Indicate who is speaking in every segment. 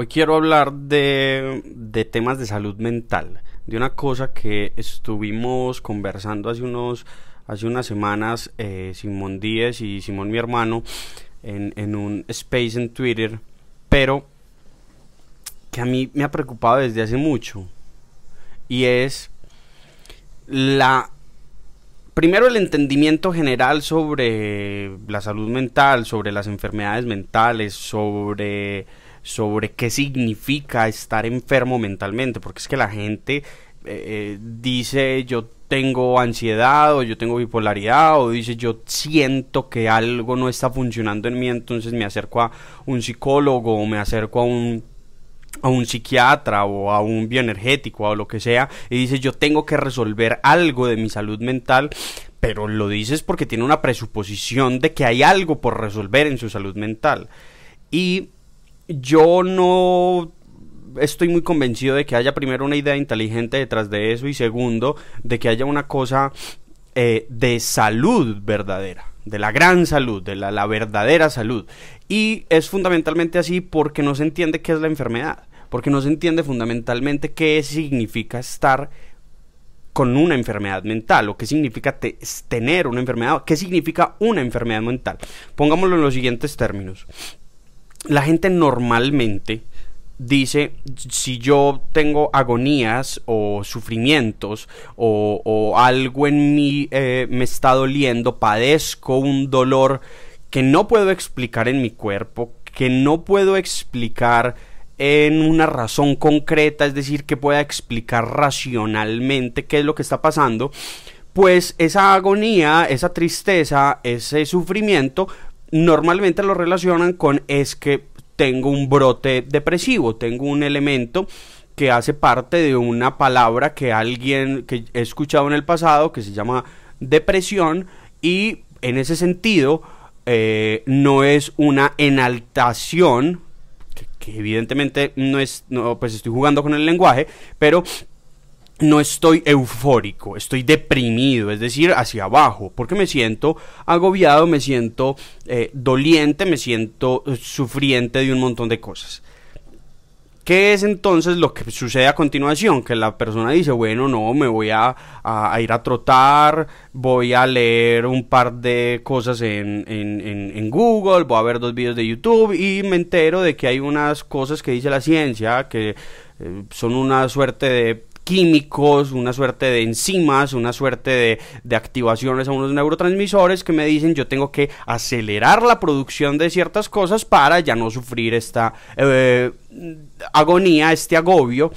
Speaker 1: Hoy quiero hablar de, de, temas de salud mental, de una cosa que estuvimos conversando hace, unos, hace unas semanas eh, Simón Díez y Simón mi hermano en, en un space en Twitter, pero que a mí me ha preocupado desde hace mucho y es la primero el entendimiento general sobre la salud mental, sobre las enfermedades mentales, sobre sobre qué significa estar enfermo mentalmente, porque es que la gente eh, eh, dice yo tengo ansiedad o yo tengo bipolaridad o dice yo siento que algo no está funcionando en mí, entonces me acerco a un psicólogo o me acerco a un a un psiquiatra o a un bioenergético o lo que sea y dice yo tengo que resolver algo de mi salud mental pero lo dices porque tiene una presuposición de que hay algo por resolver en su salud mental. Y yo no estoy muy convencido de que haya primero una idea inteligente detrás de eso y segundo de que haya una cosa eh, de salud verdadera, de la gran salud, de la, verdadera salud. Y es fundamentalmente así porque no se entiende qué es la enfermedad, porque no se entiende fundamentalmente qué significa estar con una enfermedad mental o qué significa tener una enfermedad, qué significa una enfermedad mental. Pongámoslo en los siguientes términos la gente normalmente dice si yo tengo agonías o sufrimientos o, algo en mí eh, me está doliendo, padezco un dolor que no puedo explicar en mi cuerpo, que no puedo explicar en una razón concreta, es decir, que pueda explicar racionalmente qué es lo que está pasando, pues esa agonía, esa tristeza, ese sufrimiento normalmente lo relacionan con es que tengo un brote depresivo, tengo un elemento que hace parte de una palabra que alguien que he escuchado en el pasado que se llama depresión y en ese sentido eh, no es una enaltación que, que, evidentemente no es no pues estoy jugando con el lenguaje pero no estoy eufórico, estoy deprimido, es decir, hacia abajo, porque me siento agobiado, me siento eh, doliente, me siento eh, sufriente de un montón de cosas. ¿Qué es entonces lo que sucede a continuación? Que la persona dice, bueno, no, me voy a, ir a trotar, voy a leer un par de cosas en, en, Google, voy a ver dos vídeos de YouTube y me entero de que hay unas cosas que dice la ciencia que eh, son una suerte de químicos, una suerte de enzimas, una suerte de, activaciones a unos neurotransmisores que me dicen yo tengo que acelerar la producción de ciertas cosas para ya no sufrir esta eh, agonía, este agobio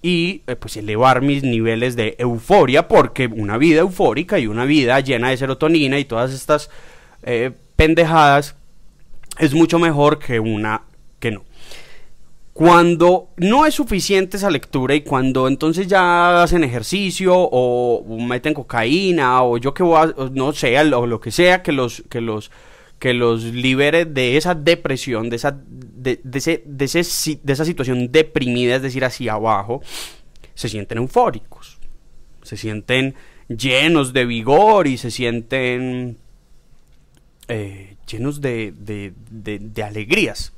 Speaker 1: y eh, pues elevar mis niveles de euforia porque una vida eufórica y una vida llena de serotonina y todas estas eh, pendejadas es mucho mejor que una que no. Cuando no es suficiente esa lectura y cuando entonces ya hacen ejercicio o meten cocaína o yo que voy a, no sé, o lo que sea que los, que los, que los libere de esa depresión, de esa, de, ese, de, ese, de esa situación deprimida, es decir, hacia abajo, se sienten eufóricos, se sienten llenos de vigor y se sienten eh, llenos de, de, de alegrías.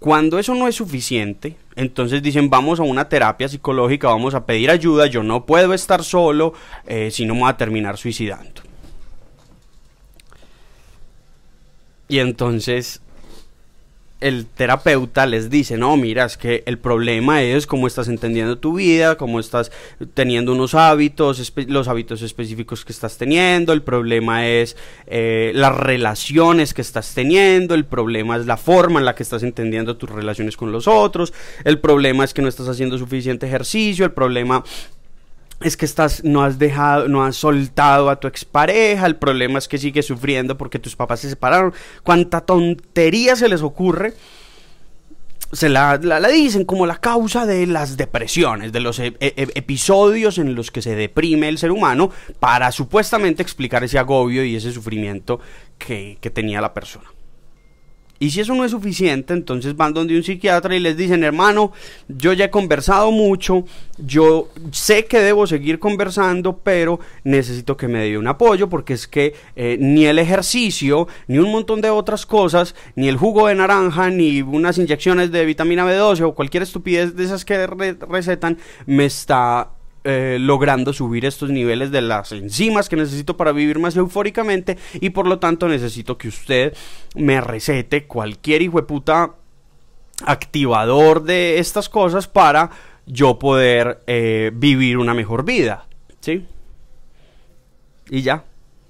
Speaker 1: Cuando eso no es suficiente, entonces dicen vamos a una terapia psicológica, vamos a pedir ayuda, yo no puedo estar solo, eh, si no me voy a terminar suicidando. Y entonces el terapeuta les dice, no, mira, es que el problema es cómo estás entendiendo tu vida, cómo estás teniendo unos hábitos, los hábitos específicos que estás teniendo, el problema es eh, las relaciones que estás teniendo, el problema es la forma en la que estás entendiendo tus relaciones con los otros, el problema es que no estás haciendo suficiente ejercicio, el problema es que estás, no has dejado, no has soltado a tu expareja, el problema es que sigues sufriendo porque tus papás se separaron, cuánta tontería se les ocurre, se la, dicen como la causa de las depresiones, de los e, e, e, episodios en los que se deprime el ser humano para supuestamente explicar ese agobio y ese sufrimiento que tenía la persona. Y si eso no es suficiente, entonces van donde un psiquiatra y les dicen, hermano, yo ya he conversado mucho, yo sé que debo seguir conversando, pero necesito que me dé un apoyo porque es que eh, ni el ejercicio, ni un montón de otras cosas, ni el jugo de naranja, ni unas inyecciones de vitamina B12 o cualquier estupidez de esas que recetan, me está eh, logrando subir estos niveles de las enzimas que necesito para vivir más eufóricamente y por lo tanto necesito que usted me recete cualquier hijo de puta activador de estas cosas para yo poder eh, vivir una mejor vida, ¿sí? Y ya,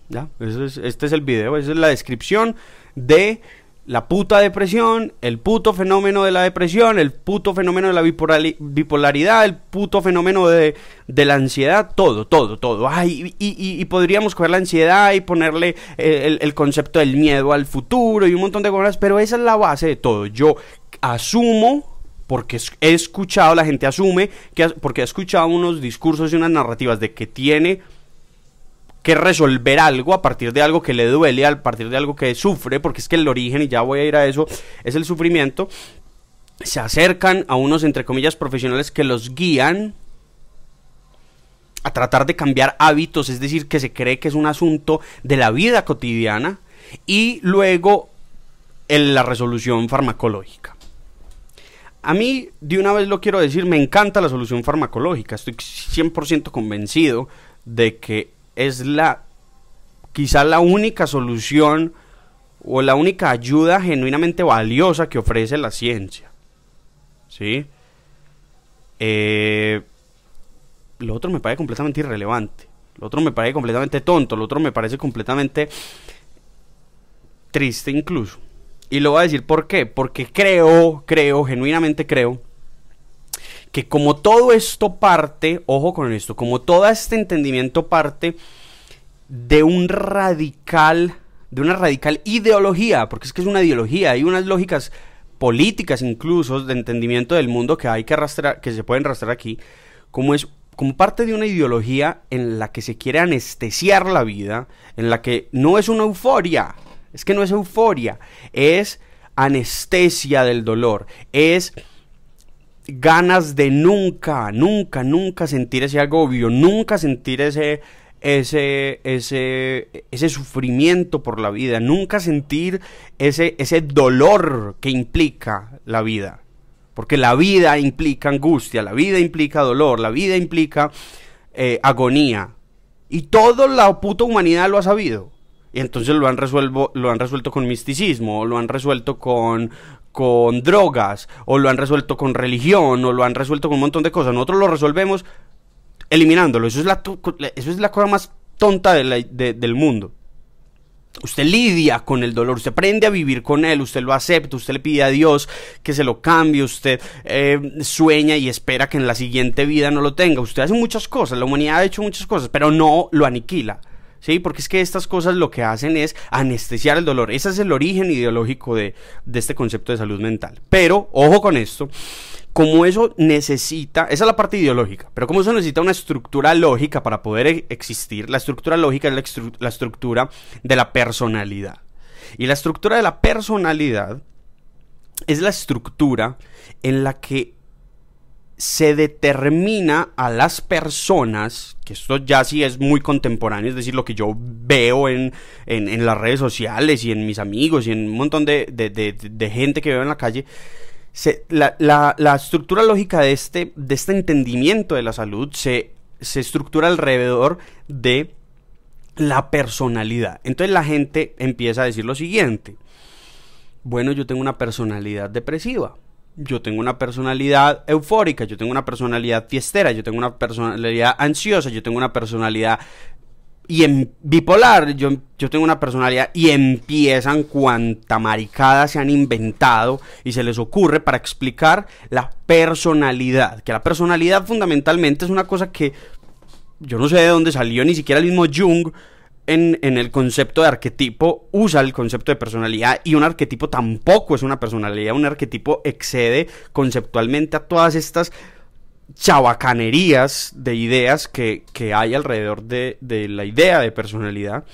Speaker 1: ya, este es el video, esa es la descripción de la puta depresión, el puto fenómeno de la depresión, el puto fenómeno de la bipolaridad, el puto fenómeno de, la ansiedad, todo, todo, todo. Ay, y, podríamos coger la ansiedad y ponerle eh, el, concepto del miedo al futuro y un montón de cosas, pero esa es la base de todo. Yo asumo porque he escuchado, la gente asume, que, porque ha escuchado unos discursos y unas narrativas de que tiene que resolver algo a partir de algo que le duele, a partir de algo que sufre, porque es que el origen, y ya voy a ir a eso, es el sufrimiento, se acercan a unos, entre comillas, profesionales que los guían a tratar de cambiar hábitos, es decir, que se cree que es un asunto de la vida cotidiana, y luego en la resolución farmacológica. A mí, de una vez lo quiero decir, me encanta la solución farmacológica, estoy 100% convencido de que es la quizá la única solución o la única ayuda genuinamente valiosa que ofrece la ciencia. ¿Sí? Eh, lo otro me parece completamente irrelevante. Lo otro me parece completamente tonto. Lo otro me parece completamente triste incluso. Y lo voy a decir por qué. Porque creo, creo, genuinamente creo, que como todo esto parte, ojo con esto, como todo este entendimiento parte de un radical, de una radical ideología, porque es que es una ideología, hay unas lógicas políticas incluso de entendimiento del mundo que hay que arrastrar, que se pueden arrastrar aquí, como es como parte de una ideología en la que se quiere anestesiar la vida, en la que no es una euforia, es que no es euforia, es anestesia del dolor, es ganas de nunca, nunca, nunca sentir ese agobio, nunca sentir ese, ese, ese, ese sufrimiento por la vida, nunca sentir ese, ese dolor que implica la vida. Porque la vida implica angustia, la vida implica dolor, la vida implica eh, agonía. Y toda la puta humanidad lo ha sabido. Y entonces lo han, resuelvo, lo han resuelto con misticismo, o lo han resuelto con, con drogas, o lo han resuelto con religión, o lo han resuelto con un montón de cosas. Nosotros lo resolvemos eliminándolo. Eso es la, eso es la cosa más tonta del mundo. Usted lidia con el dolor, usted aprende a vivir con él, usted lo acepta, usted le pide a Dios que se lo cambie, usted eh, sueña y espera que en la siguiente vida no lo tenga. Usted hace muchas cosas, la humanidad ha hecho muchas cosas, pero no lo aniquila. ¿Sí? Porque es que estas cosas lo que hacen es anestesiar el dolor. Ese es el origen ideológico de, este concepto de salud mental. Pero, ojo con esto, como eso necesita, esa es la parte ideológica, pero como eso necesita una estructura lógica para poder e-, existir, la estructura lógica es la, la estructura de la personalidad. Y la estructura de la personalidad es la estructura en la que se determina a las personas, que esto ya sí es muy contemporáneo, es decir, lo que yo veo en, en, las redes sociales y en mis amigos y en un montón de, de, gente que veo en la calle, la, la, la, estructura lógica de este, de este entendimiento de la salud se, se estructura alrededor de la personalidad. Entonces la gente empieza a decir lo siguiente, bueno, yo tengo una personalidad depresiva yo tengo una personalidad eufórica, yo tengo una personalidad fiestera, yo tengo una personalidad ansiosa, yo tengo una personalidad y en bipolar, yo, yo tengo una personalidad y empiezan cuanta maricada se han inventado y se les ocurre para explicar la personalidad, que la personalidad fundamentalmente es una cosa que yo no sé de dónde salió, ni siquiera el mismo Jung en, el concepto de arquetipo usa el concepto de personalidad y un arquetipo tampoco es una personalidad, un arquetipo excede conceptualmente a todas estas chabacanerías de ideas que, hay alrededor de, de la idea de personalidad.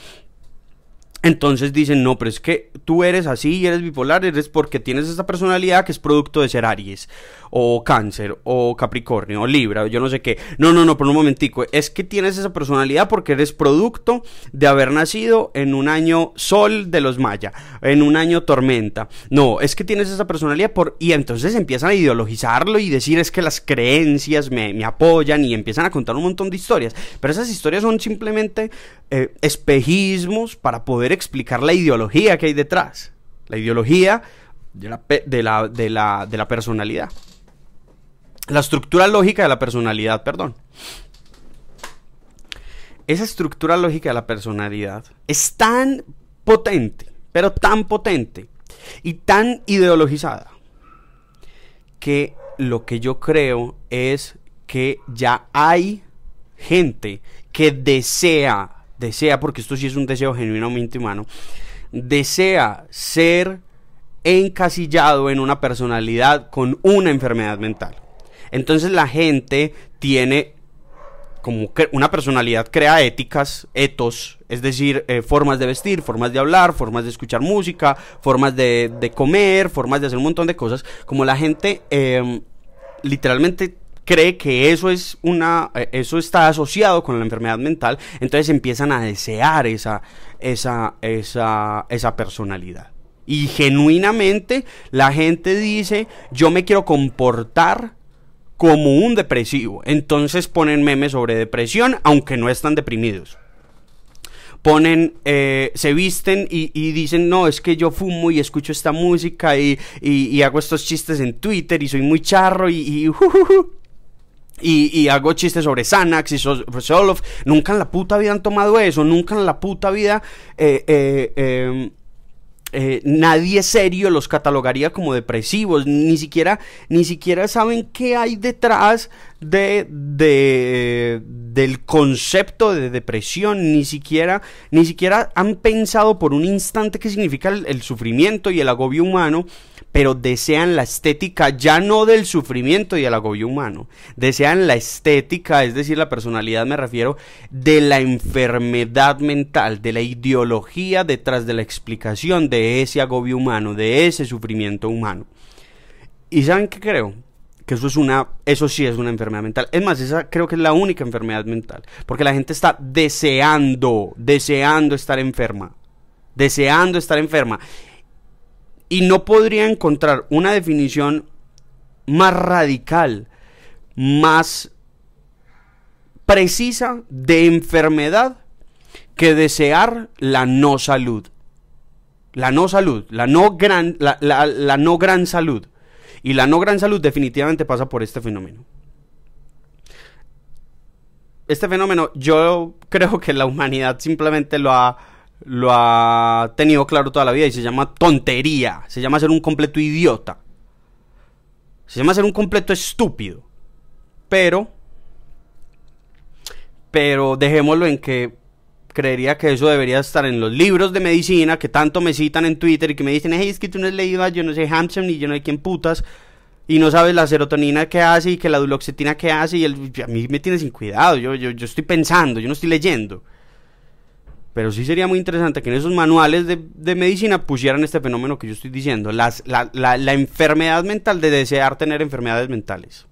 Speaker 1: Entonces dicen, no, pero es que tú eres así y eres bipolar, eres porque tienes esta personalidad que es producto de ser Aries, o Cáncer, o Capricornio, o Libra, o yo no sé qué. No, no, no, por un momentico. Es que tienes esa personalidad porque eres producto de haber nacido en un año sol de los Maya, en un año tormenta. No, es que tienes esa personalidad por... Y entonces empiezan a ideologizarlo y decir es que las creencias me, me apoyan y empiezan a contar un montón de historias. Pero esas historias son simplemente eh, espejismos para poder explicar la ideología que hay detrás. La ideología de la, de la, de la, personalidad. La estructura lógica de la personalidad, perdón. Esa estructura lógica de la personalidad es tan potente, pero tan potente y tan ideologizada que lo que yo creo es que ya hay gente que desea, desea, porque esto sí es un deseo genuinamente humano, desea ser encasillado en una personalidad con una enfermedad mental. Entonces la gente tiene como una personalidad crea éticas, etos, es decir, eh, formas de vestir, formas de hablar, formas de escuchar música, formas de, comer, formas de hacer un montón de cosas. Como la gente em, literalmente cree que eso es una eh, eso está asociado con la enfermedad mental, entonces empiezan a desear esa esa esa esa personalidad. Y genuinamente la gente dice, "Yo me quiero comportar como un depresivo. Entonces ponen memes sobre depresión, aunque no están deprimidos. Ponen, eh, se visten y, dicen, no, es que yo fumo y escucho esta música y, y, hago estos chistes en Twitter y soy muy charro y... y hago chistes sobre Xanax y sobre Solof. Nunca en la puta vida han tomado eso. Nunca en la puta vida eh, eh, em, eh, nadie serio los catalogaría como depresivos, ni siquiera, ni siquiera saben qué hay detrás de, del concepto de depresión, ni siquiera, ni siquiera han pensado por un instante qué significa el sufrimiento y el agobio humano pero desean la estética ya no del sufrimiento y el agobio humano, desean la estética, es decir, la personalidad me refiero, de la enfermedad mental, de la ideología detrás de la explicación de ese agobio humano, de ese sufrimiento humano. ¿Y saben qué creo? Que eso es una, eso sí es una enfermedad mental. Es más, esa creo que es la única enfermedad mental, porque la gente está deseando, deseando estar enferma, deseando estar enferma y no podría encontrar una definición más radical, más precisa de enfermedad que desear la no salud. La no salud, la no gran, la, no gran salud. Y la no gran salud definitivamente pasa por este fenómeno. Este fenómeno yo creo que la humanidad simplemente lo ha lo ha tenido claro toda la vida y se llama tontería, se llama ser un completo idiota, se llama ser un completo estúpido. Pero, pero dejémoslo en que creería que eso debería estar en los libros de medicina que tanto me citan en Twitter y que me dicen, hey, es que tú no has leído yo no sé Hampson y yo no sé quién putas y no sabes la serotonina que hace y que la duloxetina que hace y a mí me tiene sin cuidado, yo, yo, yo estoy pensando, yo no estoy leyendo. Pero sí sería muy interesante que en esos manuales de, medicina pusieran este fenómeno que yo estoy diciendo, la, la enfermedad mental de desear tener enfermedades mentales.